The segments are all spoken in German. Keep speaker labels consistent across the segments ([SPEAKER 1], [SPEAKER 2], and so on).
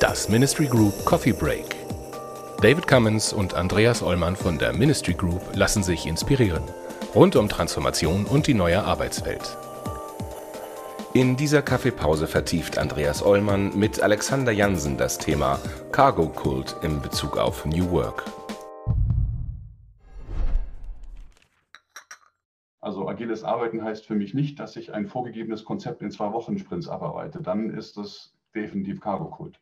[SPEAKER 1] Das Ministry Group Coffee Break. David Cummins und Andreas Ollmann von der Ministry Group lassen sich inspirieren. Rund um Transformation und die neue Arbeitswelt. In dieser Kaffeepause vertieft Andreas Ollmann mit Alexander Jansen das Thema Cargo Kult im Bezug auf New Work.
[SPEAKER 2] Also agiles Arbeiten heißt für mich nicht, dass ich ein vorgegebenes Konzept in zwei Wochen Sprints abarbeite. Dann ist das definitiv Cargo Kult.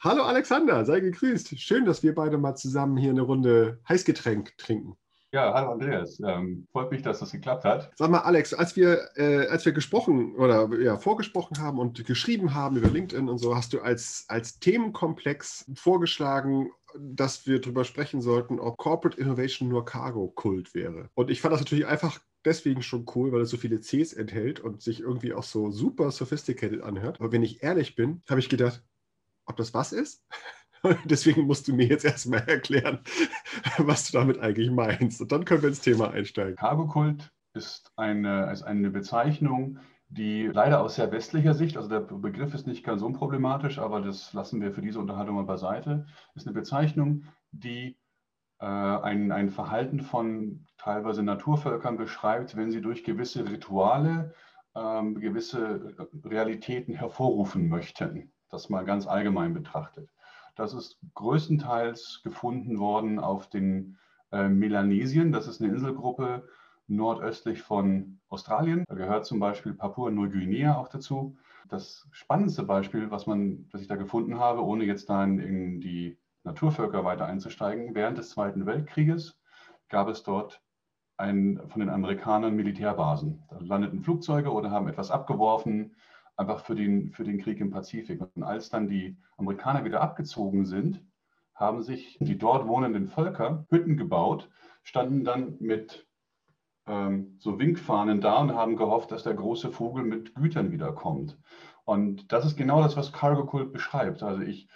[SPEAKER 3] Hallo Alexander, sei gegrüßt. Schön, dass wir beide mal zusammen hier eine Runde Heißgetränk trinken.
[SPEAKER 2] Ja, hallo Andreas. Ähm, freut mich, dass das geklappt hat.
[SPEAKER 3] Sag mal, Alex, als wir, äh, als wir gesprochen oder ja, vorgesprochen haben und geschrieben haben über LinkedIn und so, hast du als, als Themenkomplex vorgeschlagen, dass wir darüber sprechen sollten, ob Corporate Innovation nur Cargo-Kult wäre. Und ich fand das natürlich einfach deswegen schon cool, weil es so viele Cs enthält und sich irgendwie auch so super sophisticated anhört. Aber wenn ich ehrlich bin, habe ich gedacht, ob das was ist. Deswegen musst du mir jetzt erstmal erklären, was du damit eigentlich meinst. Und dann können wir ins Thema einsteigen.
[SPEAKER 2] Cargo-Kult ist eine, ist eine Bezeichnung, die leider aus sehr westlicher Sicht, also der Begriff ist nicht ganz unproblematisch, aber das lassen wir für diese Unterhaltung mal beiseite, ist eine Bezeichnung, die äh, ein, ein Verhalten von teilweise Naturvölkern beschreibt, wenn sie durch gewisse Rituale ähm, gewisse Realitäten hervorrufen möchten das mal ganz allgemein betrachtet. Das ist größtenteils gefunden worden auf den äh, Melanesien. Das ist eine Inselgruppe nordöstlich von Australien. Da gehört zum Beispiel Papua-Neuguinea auch dazu. Das spannendste Beispiel, was, man, was ich da gefunden habe, ohne jetzt da in, in die Naturvölker weiter einzusteigen, während des Zweiten Weltkrieges gab es dort ein, von den Amerikanern Militärbasen. Da landeten Flugzeuge oder haben etwas abgeworfen einfach für den, für den Krieg im Pazifik. Und als dann die Amerikaner wieder abgezogen sind, haben sich die dort wohnenden Völker Hütten gebaut, standen dann mit ähm, so Winkfahnen da und haben gehofft, dass der große Vogel mit Gütern wiederkommt. Und das ist genau das, was Cargo Cult beschreibt. Also ich,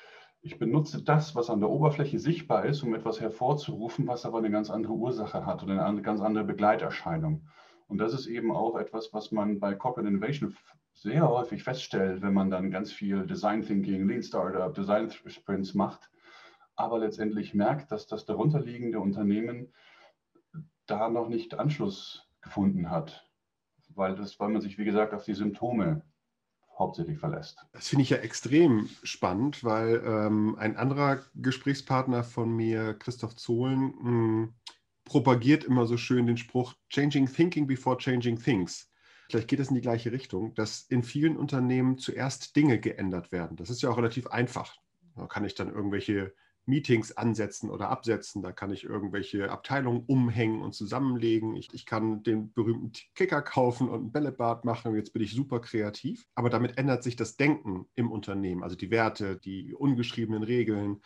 [SPEAKER 2] ich benutze das, was an der Oberfläche sichtbar ist, um etwas hervorzurufen, was aber eine ganz andere Ursache hat oder eine ganz andere Begleiterscheinung. Und das ist eben auch etwas, was man bei Corporate Innovation sehr häufig feststellt, wenn man dann ganz viel Design Thinking, Lean Startup, Design Sprints macht, aber letztendlich merkt, dass das darunterliegende Unternehmen da noch nicht Anschluss gefunden hat, weil, das, weil man sich, wie gesagt, auf die Symptome hauptsächlich verlässt.
[SPEAKER 3] Das finde ich ja extrem spannend, weil ähm, ein anderer Gesprächspartner von mir, Christoph Zohlen, mh, hm, propagiert immer so schön den Spruch, Changing Thinking before Changing Things vielleicht geht es in die gleiche Richtung, dass in vielen Unternehmen zuerst Dinge geändert werden. Das ist ja auch relativ einfach. Da kann ich dann irgendwelche Meetings ansetzen oder absetzen. Da kann ich irgendwelche Abteilungen umhängen und zusammenlegen. Ich, ich kann den berühmten Kicker kaufen und ein Bällebad machen. Jetzt bin ich super kreativ. Aber damit ändert sich das Denken im Unternehmen, also die Werte, die ungeschriebenen Regeln,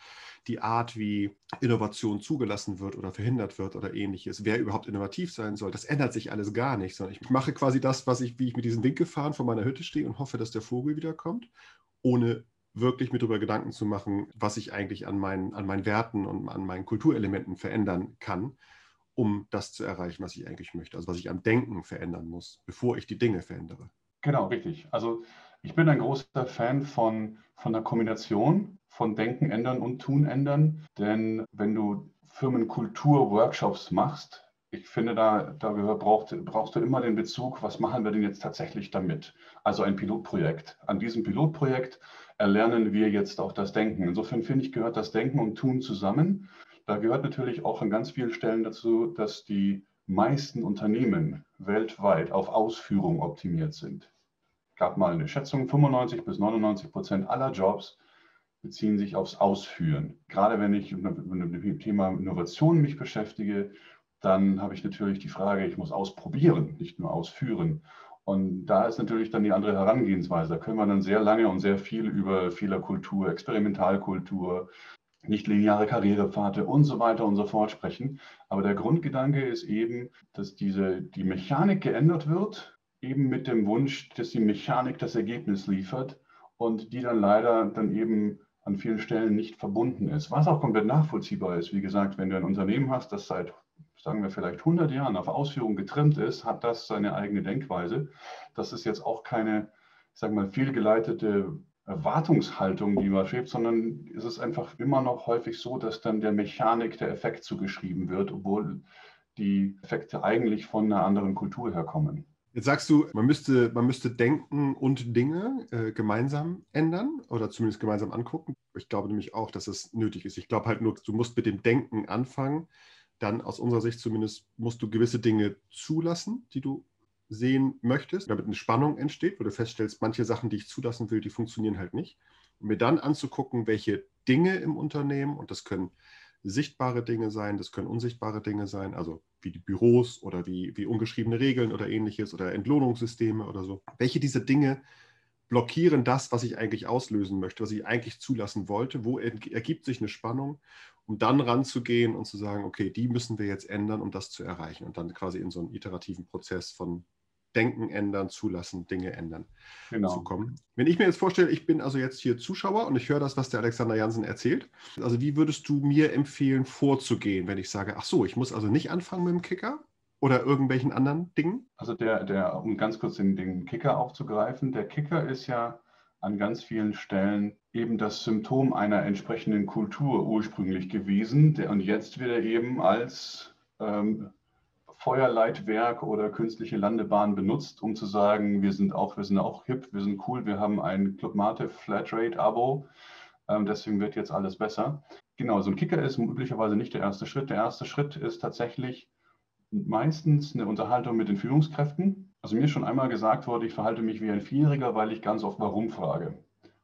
[SPEAKER 3] die Art, wie Innovation zugelassen wird oder verhindert wird oder ähnliches, wer überhaupt innovativ sein soll. Das ändert sich alles gar nicht, sondern ich mache quasi das, was ich, wie ich mit diesem Winkelfahren vor meiner Hütte stehe und hoffe, dass der Vogel wiederkommt, ohne wirklich mir darüber Gedanken zu machen, was ich eigentlich an meinen, an meinen Werten und an meinen Kulturelementen verändern kann, um das zu erreichen, was ich eigentlich möchte. Also was ich am Denken verändern muss, bevor ich die Dinge verändere.
[SPEAKER 2] Genau, richtig. Also ich bin ein großer Fan von, von der Kombination von Denken ändern und Tun ändern. Denn wenn du Firmenkultur-Workshops machst, ich finde, da, da braucht, brauchst du immer den Bezug, was machen wir denn jetzt tatsächlich damit? Also ein Pilotprojekt. An diesem Pilotprojekt erlernen wir jetzt auch das Denken. Insofern finde ich, gehört das Denken und Tun zusammen. Da gehört natürlich auch an ganz vielen Stellen dazu, dass die meisten Unternehmen weltweit auf Ausführung optimiert sind. Gab mal eine Schätzung, 95 bis 99 Prozent aller Jobs beziehen sich aufs Ausführen. Gerade wenn ich mit dem Thema Innovation mich beschäftige, dann habe ich natürlich die Frage, ich muss ausprobieren, nicht nur ausführen. Und da ist natürlich dann die andere Herangehensweise. Da können wir dann sehr lange und sehr viel über Fehlerkultur, Experimentalkultur, nicht lineare Karrierepfade und so weiter und so fort sprechen. Aber der Grundgedanke ist eben, dass diese, die Mechanik geändert wird, eben mit dem Wunsch, dass die Mechanik das Ergebnis liefert und die dann leider dann eben an vielen Stellen nicht verbunden ist. Was auch komplett nachvollziehbar ist. Wie gesagt, wenn du ein Unternehmen hast, das seit sagen wir vielleicht 100 Jahren auf Ausführung getrimmt ist, hat das seine eigene Denkweise. Das ist jetzt auch keine, ich sage mal, fehlgeleitete Erwartungshaltung, die man schwebt, sondern es ist einfach immer noch häufig so, dass dann der Mechanik der Effekt zugeschrieben wird, obwohl die Effekte eigentlich von einer anderen Kultur herkommen.
[SPEAKER 3] Jetzt sagst du, man müsste, man müsste Denken und Dinge äh, gemeinsam ändern oder zumindest gemeinsam angucken. Ich glaube nämlich auch, dass es nötig ist. Ich glaube halt nur, du musst mit dem Denken anfangen. Dann aus unserer Sicht zumindest musst du gewisse Dinge zulassen, die du sehen möchtest, damit eine Spannung entsteht, wo du feststellst, manche Sachen, die ich zulassen will, die funktionieren halt nicht. Und mir dann anzugucken, welche Dinge im Unternehmen, und das können sichtbare Dinge sein, das können unsichtbare Dinge sein, also wie die Büros oder wie, wie ungeschriebene Regeln oder ähnliches oder Entlohnungssysteme oder so. Welche dieser Dinge blockieren das, was ich eigentlich auslösen möchte, was ich eigentlich zulassen wollte? Wo ergibt sich eine Spannung, um dann ranzugehen und zu sagen, okay, die müssen wir jetzt ändern, um das zu erreichen und dann quasi in so einen iterativen Prozess von Denken ändern, zulassen, Dinge ändern genau. zu kommen. Wenn ich mir jetzt vorstelle, ich bin also jetzt hier Zuschauer und ich höre das, was der Alexander Jansen erzählt. Also wie würdest du mir empfehlen, vorzugehen, wenn ich sage, ach so, ich muss also nicht anfangen mit dem Kicker oder irgendwelchen anderen Dingen?
[SPEAKER 2] Also der, der um ganz kurz den, den Kicker aufzugreifen, der Kicker ist ja an ganz vielen Stellen eben das Symptom einer entsprechenden Kultur ursprünglich gewesen der, und jetzt wird er eben als ähm, Feuerleitwerk oder künstliche Landebahn benutzt, um zu sagen, wir sind auch, wir sind auch hip, wir sind cool, wir haben ein Club Mate Flatrate-Abo, ähm, deswegen wird jetzt alles besser. Genau, so ein Kicker ist üblicherweise nicht der erste Schritt. Der erste Schritt ist tatsächlich meistens eine Unterhaltung mit den Führungskräften. Also mir ist schon einmal gesagt wurde, ich verhalte mich wie ein Vierjähriger, weil ich ganz oft warum frage.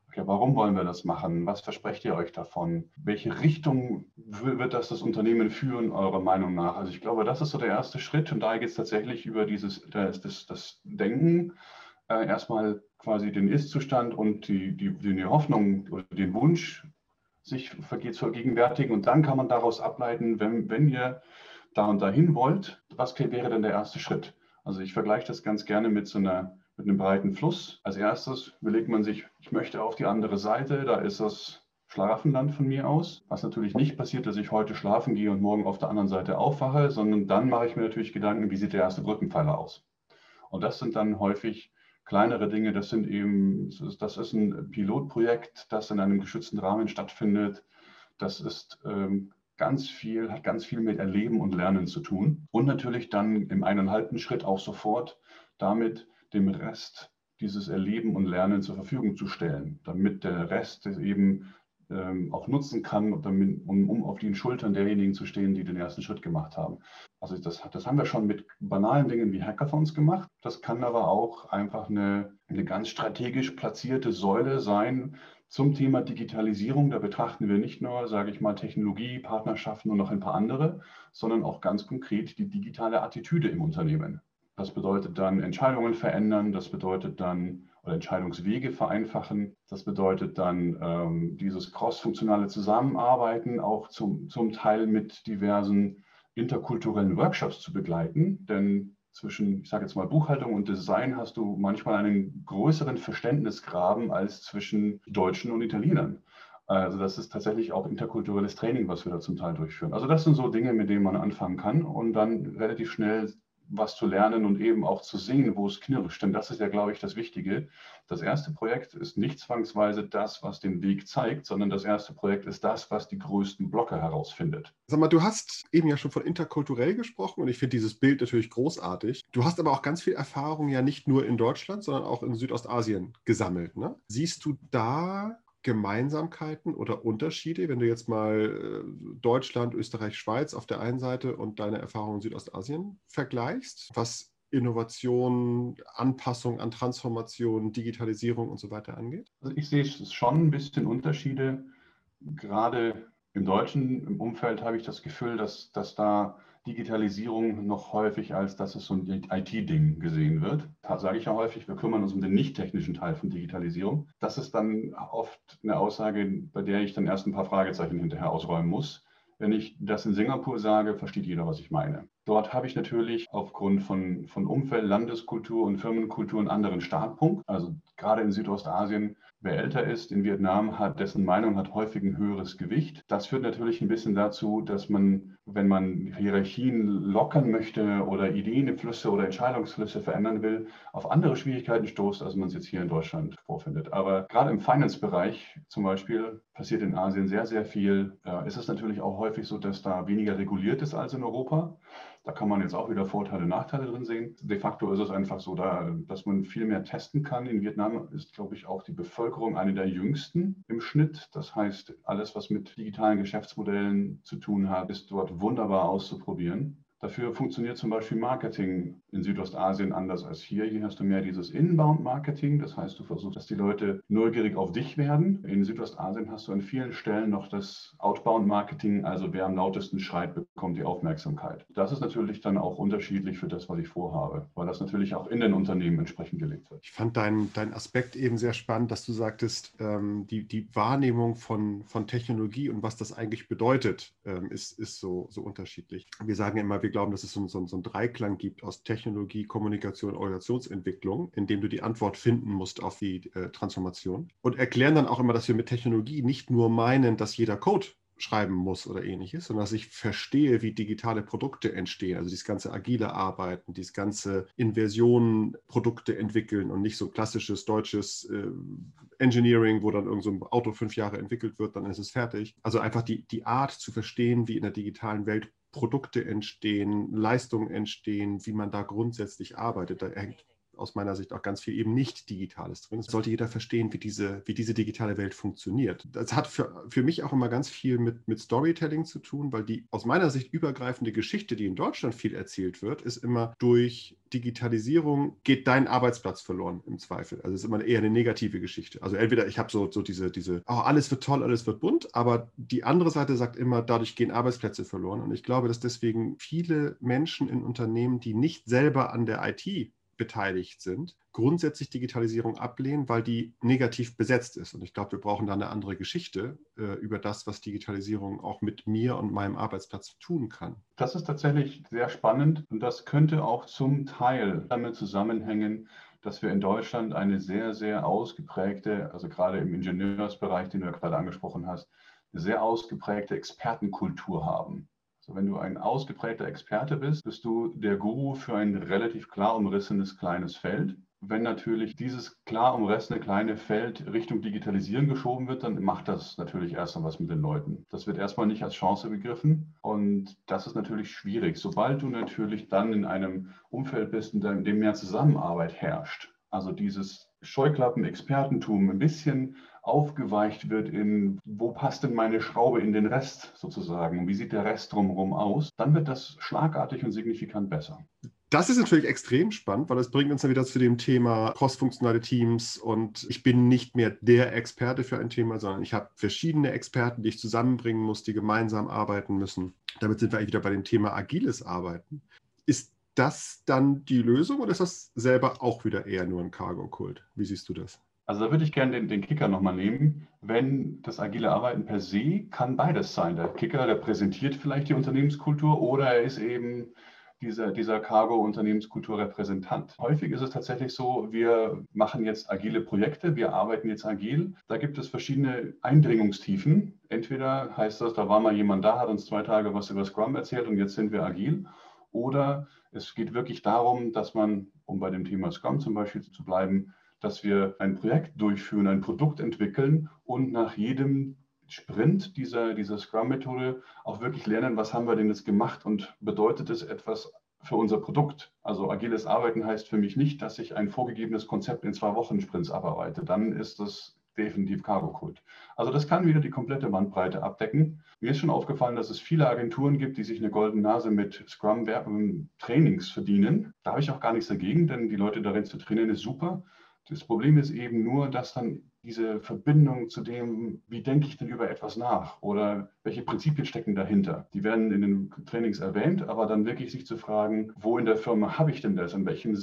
[SPEAKER 2] Okay, warum wollen wir das machen? Was versprecht ihr euch davon? Welche Richtung wird das das Unternehmen führen, eurer Meinung nach? Also ich glaube, das ist so der erste Schritt und da geht es tatsächlich über dieses das, das, das Denken, äh, erstmal quasi den Ist-Zustand und die, die, die Hoffnung oder den Wunsch, sich zu vergegenwärtigen und dann kann man daraus ableiten, wenn, wenn ihr da und dahin wollt, was wäre denn der erste Schritt? Also ich vergleiche das ganz gerne mit so einer mit einem breiten Fluss. Als erstes überlegt man sich, ich möchte auf die andere Seite, da ist das Schlafenland von mir aus. Was natürlich nicht passiert, dass ich heute schlafen gehe und morgen auf der anderen Seite aufwache, sondern dann mache ich mir natürlich Gedanken, wie sieht der erste Brückenpfeiler aus. Und das sind dann häufig kleinere Dinge, das sind eben, das ist ein Pilotprojekt, das in einem geschützten Rahmen stattfindet. Das ist ähm, ganz viel, hat ganz viel mit Erleben und Lernen zu tun. Und natürlich dann im eineinhalbten Schritt auch sofort damit, dem Rest dieses Erleben und Lernen zur Verfügung zu stellen, damit der Rest es eben ähm, auch nutzen kann, um, um, auf den Schultern derjenigen zu stehen, die den ersten Schritt gemacht haben. Also das, das haben wir schon mit banalen Dingen wie Hackathons gemacht. Das kann aber auch einfach eine, eine ganz strategisch platzierte Säule sein zum Thema Digitalisierung. Da betrachten wir nicht nur, sage ich mal, Technologie, Partnerschaften und noch ein paar andere, sondern auch ganz konkret die digitale Attitüde im Unternehmen. Das bedeutet dann Entscheidungen verändern, das bedeutet dann oder Entscheidungswege vereinfachen. Das bedeutet dann ähm, dieses cross-funktionale Zusammenarbeiten auch zum, zum Teil mit diversen interkulturellen Workshops zu begleiten. Denn zwischen, ich sage jetzt mal, Buchhaltung und Design hast du manchmal einen größeren Verständnisgraben als zwischen Deutschen und Italienern. Also das ist tatsächlich auch interkulturelles Training, was wir da zum Teil durchführen. Also das sind so Dinge, mit denen man anfangen kann und dann relativ schnell was zu lernen und eben auch zu sehen, wo es knirscht. Denn das ist ja, glaube ich, das Wichtige. Das erste Projekt ist nicht zwangsweise das, was den Weg zeigt, sondern das erste Projekt ist das, was die größten Blocke herausfindet.
[SPEAKER 3] Sag mal, du hast eben ja schon von interkulturell gesprochen und ich finde dieses Bild natürlich großartig. Du hast aber auch ganz viel Erfahrung ja nicht nur in Deutschland, sondern auch in Südostasien gesammelt. Ne? Siehst du da Gemeinsamkeiten oder Unterschiede, wenn du jetzt mal äh, Deutschland, Österreich, Schweiz auf der einen Seite und deine Erfahrungen in Südostasien vergleichst, was Innovation, Anpassung an Transformation, Digitalisierung und so weiter angeht?
[SPEAKER 2] Also ich sehe schon ein bisschen Unterschiede. Gerade im deutschen Umfeld habe ich das Gefühl, dass, dass da Digitalisierung noch häufig als, dass es so ein IT-Ding gesehen wird. Da sage ich ja häufig, wir kümmern uns um den nicht technischen Teil von Digitalisierung. Das ist dann oft eine Aussage, bei der ich dann erst ein paar Fragezeichen hinterher ausräumen muss. Wenn ich das in Singapur sage, versteht jeder, was ich meine. Dort habe ich natürlich aufgrund von, von Umfeld, Landeskultur und Firmenkultur einen anderen Startpunkt. Also gerade in Südostasien Wer älter ist in Vietnam, hat dessen Meinung hat häufig ein höheres Gewicht. Das führt natürlich ein bisschen dazu, dass man, wenn man Hierarchien lockern möchte oder Ideenflüsse oder Entscheidungsflüsse verändern will, auf andere Schwierigkeiten stoßt, als man es jetzt hier in Deutschland vorfindet. Aber gerade im Finance-Bereich zum Beispiel passiert in Asien sehr, sehr viel. Äh, ist es natürlich auch häufig so, dass da weniger reguliert ist als in Europa. Da kann man jetzt auch wieder Vorteile, Nachteile drin sehen. De facto ist es einfach so, da, dass man viel mehr testen kann. In Vietnam ist, glaube ich, auch die Bevölkerung eine der jüngsten im Schnitt. Das heißt, alles, was mit digitalen Geschäftsmodellen zu tun hat, ist dort wunderbar auszuprobieren. Dafür funktioniert zum Beispiel Marketing in Südostasien anders als hier. Hier hast du mehr dieses Inbound-Marketing. Das heißt, du versuchst, dass die Leute neugierig auf dich werden. In Südostasien hast du an vielen Stellen noch das Outbound-Marketing. Also wer am lautesten schreit, bekommt die Aufmerksamkeit. Das ist natürlich dann auch unterschiedlich für das, was ich vorhabe, weil das natürlich auch in den Unternehmen entsprechend gelegt wird.
[SPEAKER 3] Ich fand deinen dein Aspekt eben sehr spannend, dass du sagtest, ähm, die, die Wahrnehmung von, von Technologie und was das eigentlich bedeutet, ähm, ist, ist so, so unterschiedlich. Wir sagen immer, wir glauben, dass es so, so, so einen Dreiklang gibt aus Technologie, Kommunikation, Organisationsentwicklung, in dem du die Antwort finden musst auf die äh, Transformation. Und erklären dann auch immer, dass wir mit Technologie nicht nur meinen, dass jeder Code schreiben muss oder ähnliches, sondern dass ich verstehe, wie digitale Produkte entstehen, also dieses ganze agile Arbeiten, dieses ganze Inversionen Produkte entwickeln und nicht so klassisches deutsches äh, Engineering, wo dann irgend so ein Auto fünf Jahre entwickelt wird, dann ist es fertig. Also einfach die, die Art zu verstehen, wie in der digitalen Welt Produkte entstehen, Leistungen entstehen, wie man da grundsätzlich arbeitet. Da hängt aus meiner Sicht auch ganz viel eben nicht Digitales drin. Es sollte jeder verstehen, wie diese, wie diese digitale Welt funktioniert. Das hat für, für mich auch immer ganz viel mit, mit Storytelling zu tun, weil die aus meiner Sicht übergreifende Geschichte, die in Deutschland viel erzählt wird, ist immer durch Digitalisierung geht dein Arbeitsplatz verloren im Zweifel. Also es ist immer eher eine negative Geschichte. Also entweder ich habe so, so diese, diese, oh, alles wird toll, alles wird bunt, aber die andere Seite sagt immer, dadurch gehen Arbeitsplätze verloren. Und ich glaube, dass deswegen viele Menschen in Unternehmen, die nicht selber an der IT beteiligt sind, grundsätzlich Digitalisierung ablehnen, weil die negativ besetzt ist. Und ich glaube, wir brauchen da eine andere Geschichte äh, über das, was Digitalisierung auch mit mir und meinem Arbeitsplatz tun kann.
[SPEAKER 2] Das ist tatsächlich sehr spannend und das könnte auch zum Teil damit zusammenhängen, dass wir in Deutschland eine sehr, sehr ausgeprägte, also gerade im Ingenieursbereich, den du ja gerade angesprochen hast, eine sehr ausgeprägte Expertenkultur haben. Also wenn du ein ausgeprägter Experte bist, bist du der Guru für ein relativ klar umrissenes kleines Feld. Wenn natürlich dieses klar umrissene kleine Feld Richtung Digitalisieren geschoben wird, dann macht das natürlich erstmal was mit den Leuten. Das wird erstmal nicht als Chance begriffen und das ist natürlich schwierig. Sobald du natürlich dann in einem Umfeld bist, in dem mehr Zusammenarbeit herrscht, also dieses Scheuklappen-Expertentum ein bisschen aufgeweicht wird in, wo passt denn meine Schraube in den Rest sozusagen wie sieht der Rest drumherum aus, dann wird das schlagartig und signifikant besser.
[SPEAKER 3] Das ist natürlich extrem spannend, weil es bringt uns dann wieder zu dem Thema crossfunktionale Teams und ich bin nicht mehr der Experte für ein Thema, sondern ich habe verschiedene Experten, die ich zusammenbringen muss, die gemeinsam arbeiten müssen. Damit sind wir eigentlich wieder bei dem Thema agiles Arbeiten. Ist das dann die Lösung oder ist das selber auch wieder eher nur ein Cargo-Kult? Wie siehst du das?
[SPEAKER 2] Also da würde ich gerne den, den Kicker nochmal nehmen. Wenn das agile Arbeiten per se kann beides sein. Der Kicker repräsentiert vielleicht die Unternehmenskultur oder er ist eben dieser, dieser Cargo-Unternehmenskulturrepräsentant. Häufig ist es tatsächlich so, wir machen jetzt agile Projekte, wir arbeiten jetzt agil. Da gibt es verschiedene Eindringungstiefen. Entweder heißt das, da war mal jemand da, hat uns zwei Tage was über Scrum erzählt und jetzt sind wir agil. Oder es geht wirklich darum, dass man, um bei dem Thema Scrum zum Beispiel zu bleiben, dass wir ein Projekt durchführen, ein Produkt entwickeln und nach jedem Sprint dieser, dieser Scrum-Methode auch wirklich lernen, was haben wir denn jetzt gemacht und bedeutet es etwas für unser Produkt. Also agiles Arbeiten heißt für mich nicht, dass ich ein vorgegebenes Konzept in zwei Wochen Sprints abarbeite. Dann ist das definitiv Cargo-Code. Also das kann wieder die komplette Bandbreite abdecken. Mir ist schon aufgefallen, dass es viele Agenturen gibt, die sich eine goldene Nase mit Scrum-Trainings verdienen. Da habe ich auch gar nichts dagegen, denn die Leute darin zu trainieren ist super. Das Problem ist eben nur, dass dann diese Verbindung zu dem, wie denke ich denn über etwas nach oder welche Prinzipien stecken dahinter, die werden in den Trainings erwähnt, aber dann wirklich sich zu fragen, wo in der Firma habe ich denn das, an welchem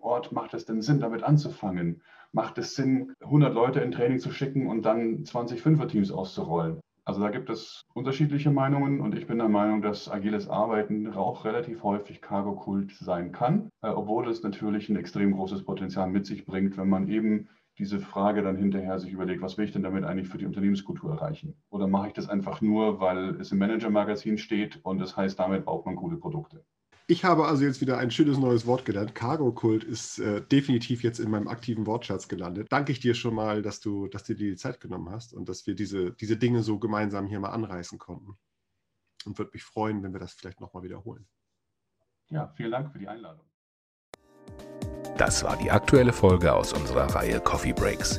[SPEAKER 2] Ort macht es denn Sinn, damit anzufangen? Macht es Sinn, 100 Leute in Training zu schicken und dann 20 Fünfer-Teams auszurollen? Also da gibt es unterschiedliche Meinungen und ich bin der Meinung, dass agiles Arbeiten auch relativ häufig Cargo-Kult sein kann, äh, obwohl es natürlich ein extrem großes Potenzial mit sich bringt, wenn man eben diese Frage dann hinterher sich überlegt, was will ich denn damit eigentlich für die Unternehmenskultur erreichen? Oder mache ich das einfach nur, weil es im Manager-Magazin steht und das heißt, damit baut man gute Produkte?
[SPEAKER 3] Ich habe also jetzt wieder ein schönes neues Wort gelernt. Cargo-Kult ist äh, definitiv jetzt in meinem aktiven Wortschatz gelandet. Danke ich dir schon mal, dass du, dass du dir die Zeit genommen hast und dass wir diese, diese Dinge so gemeinsam hier mal anreißen konnten. Und würde mich freuen, wenn wir das vielleicht nochmal wiederholen.
[SPEAKER 2] Ja, vielen Dank für die Einladung.
[SPEAKER 1] Das war die aktuelle Folge aus unserer Reihe Coffee Breaks.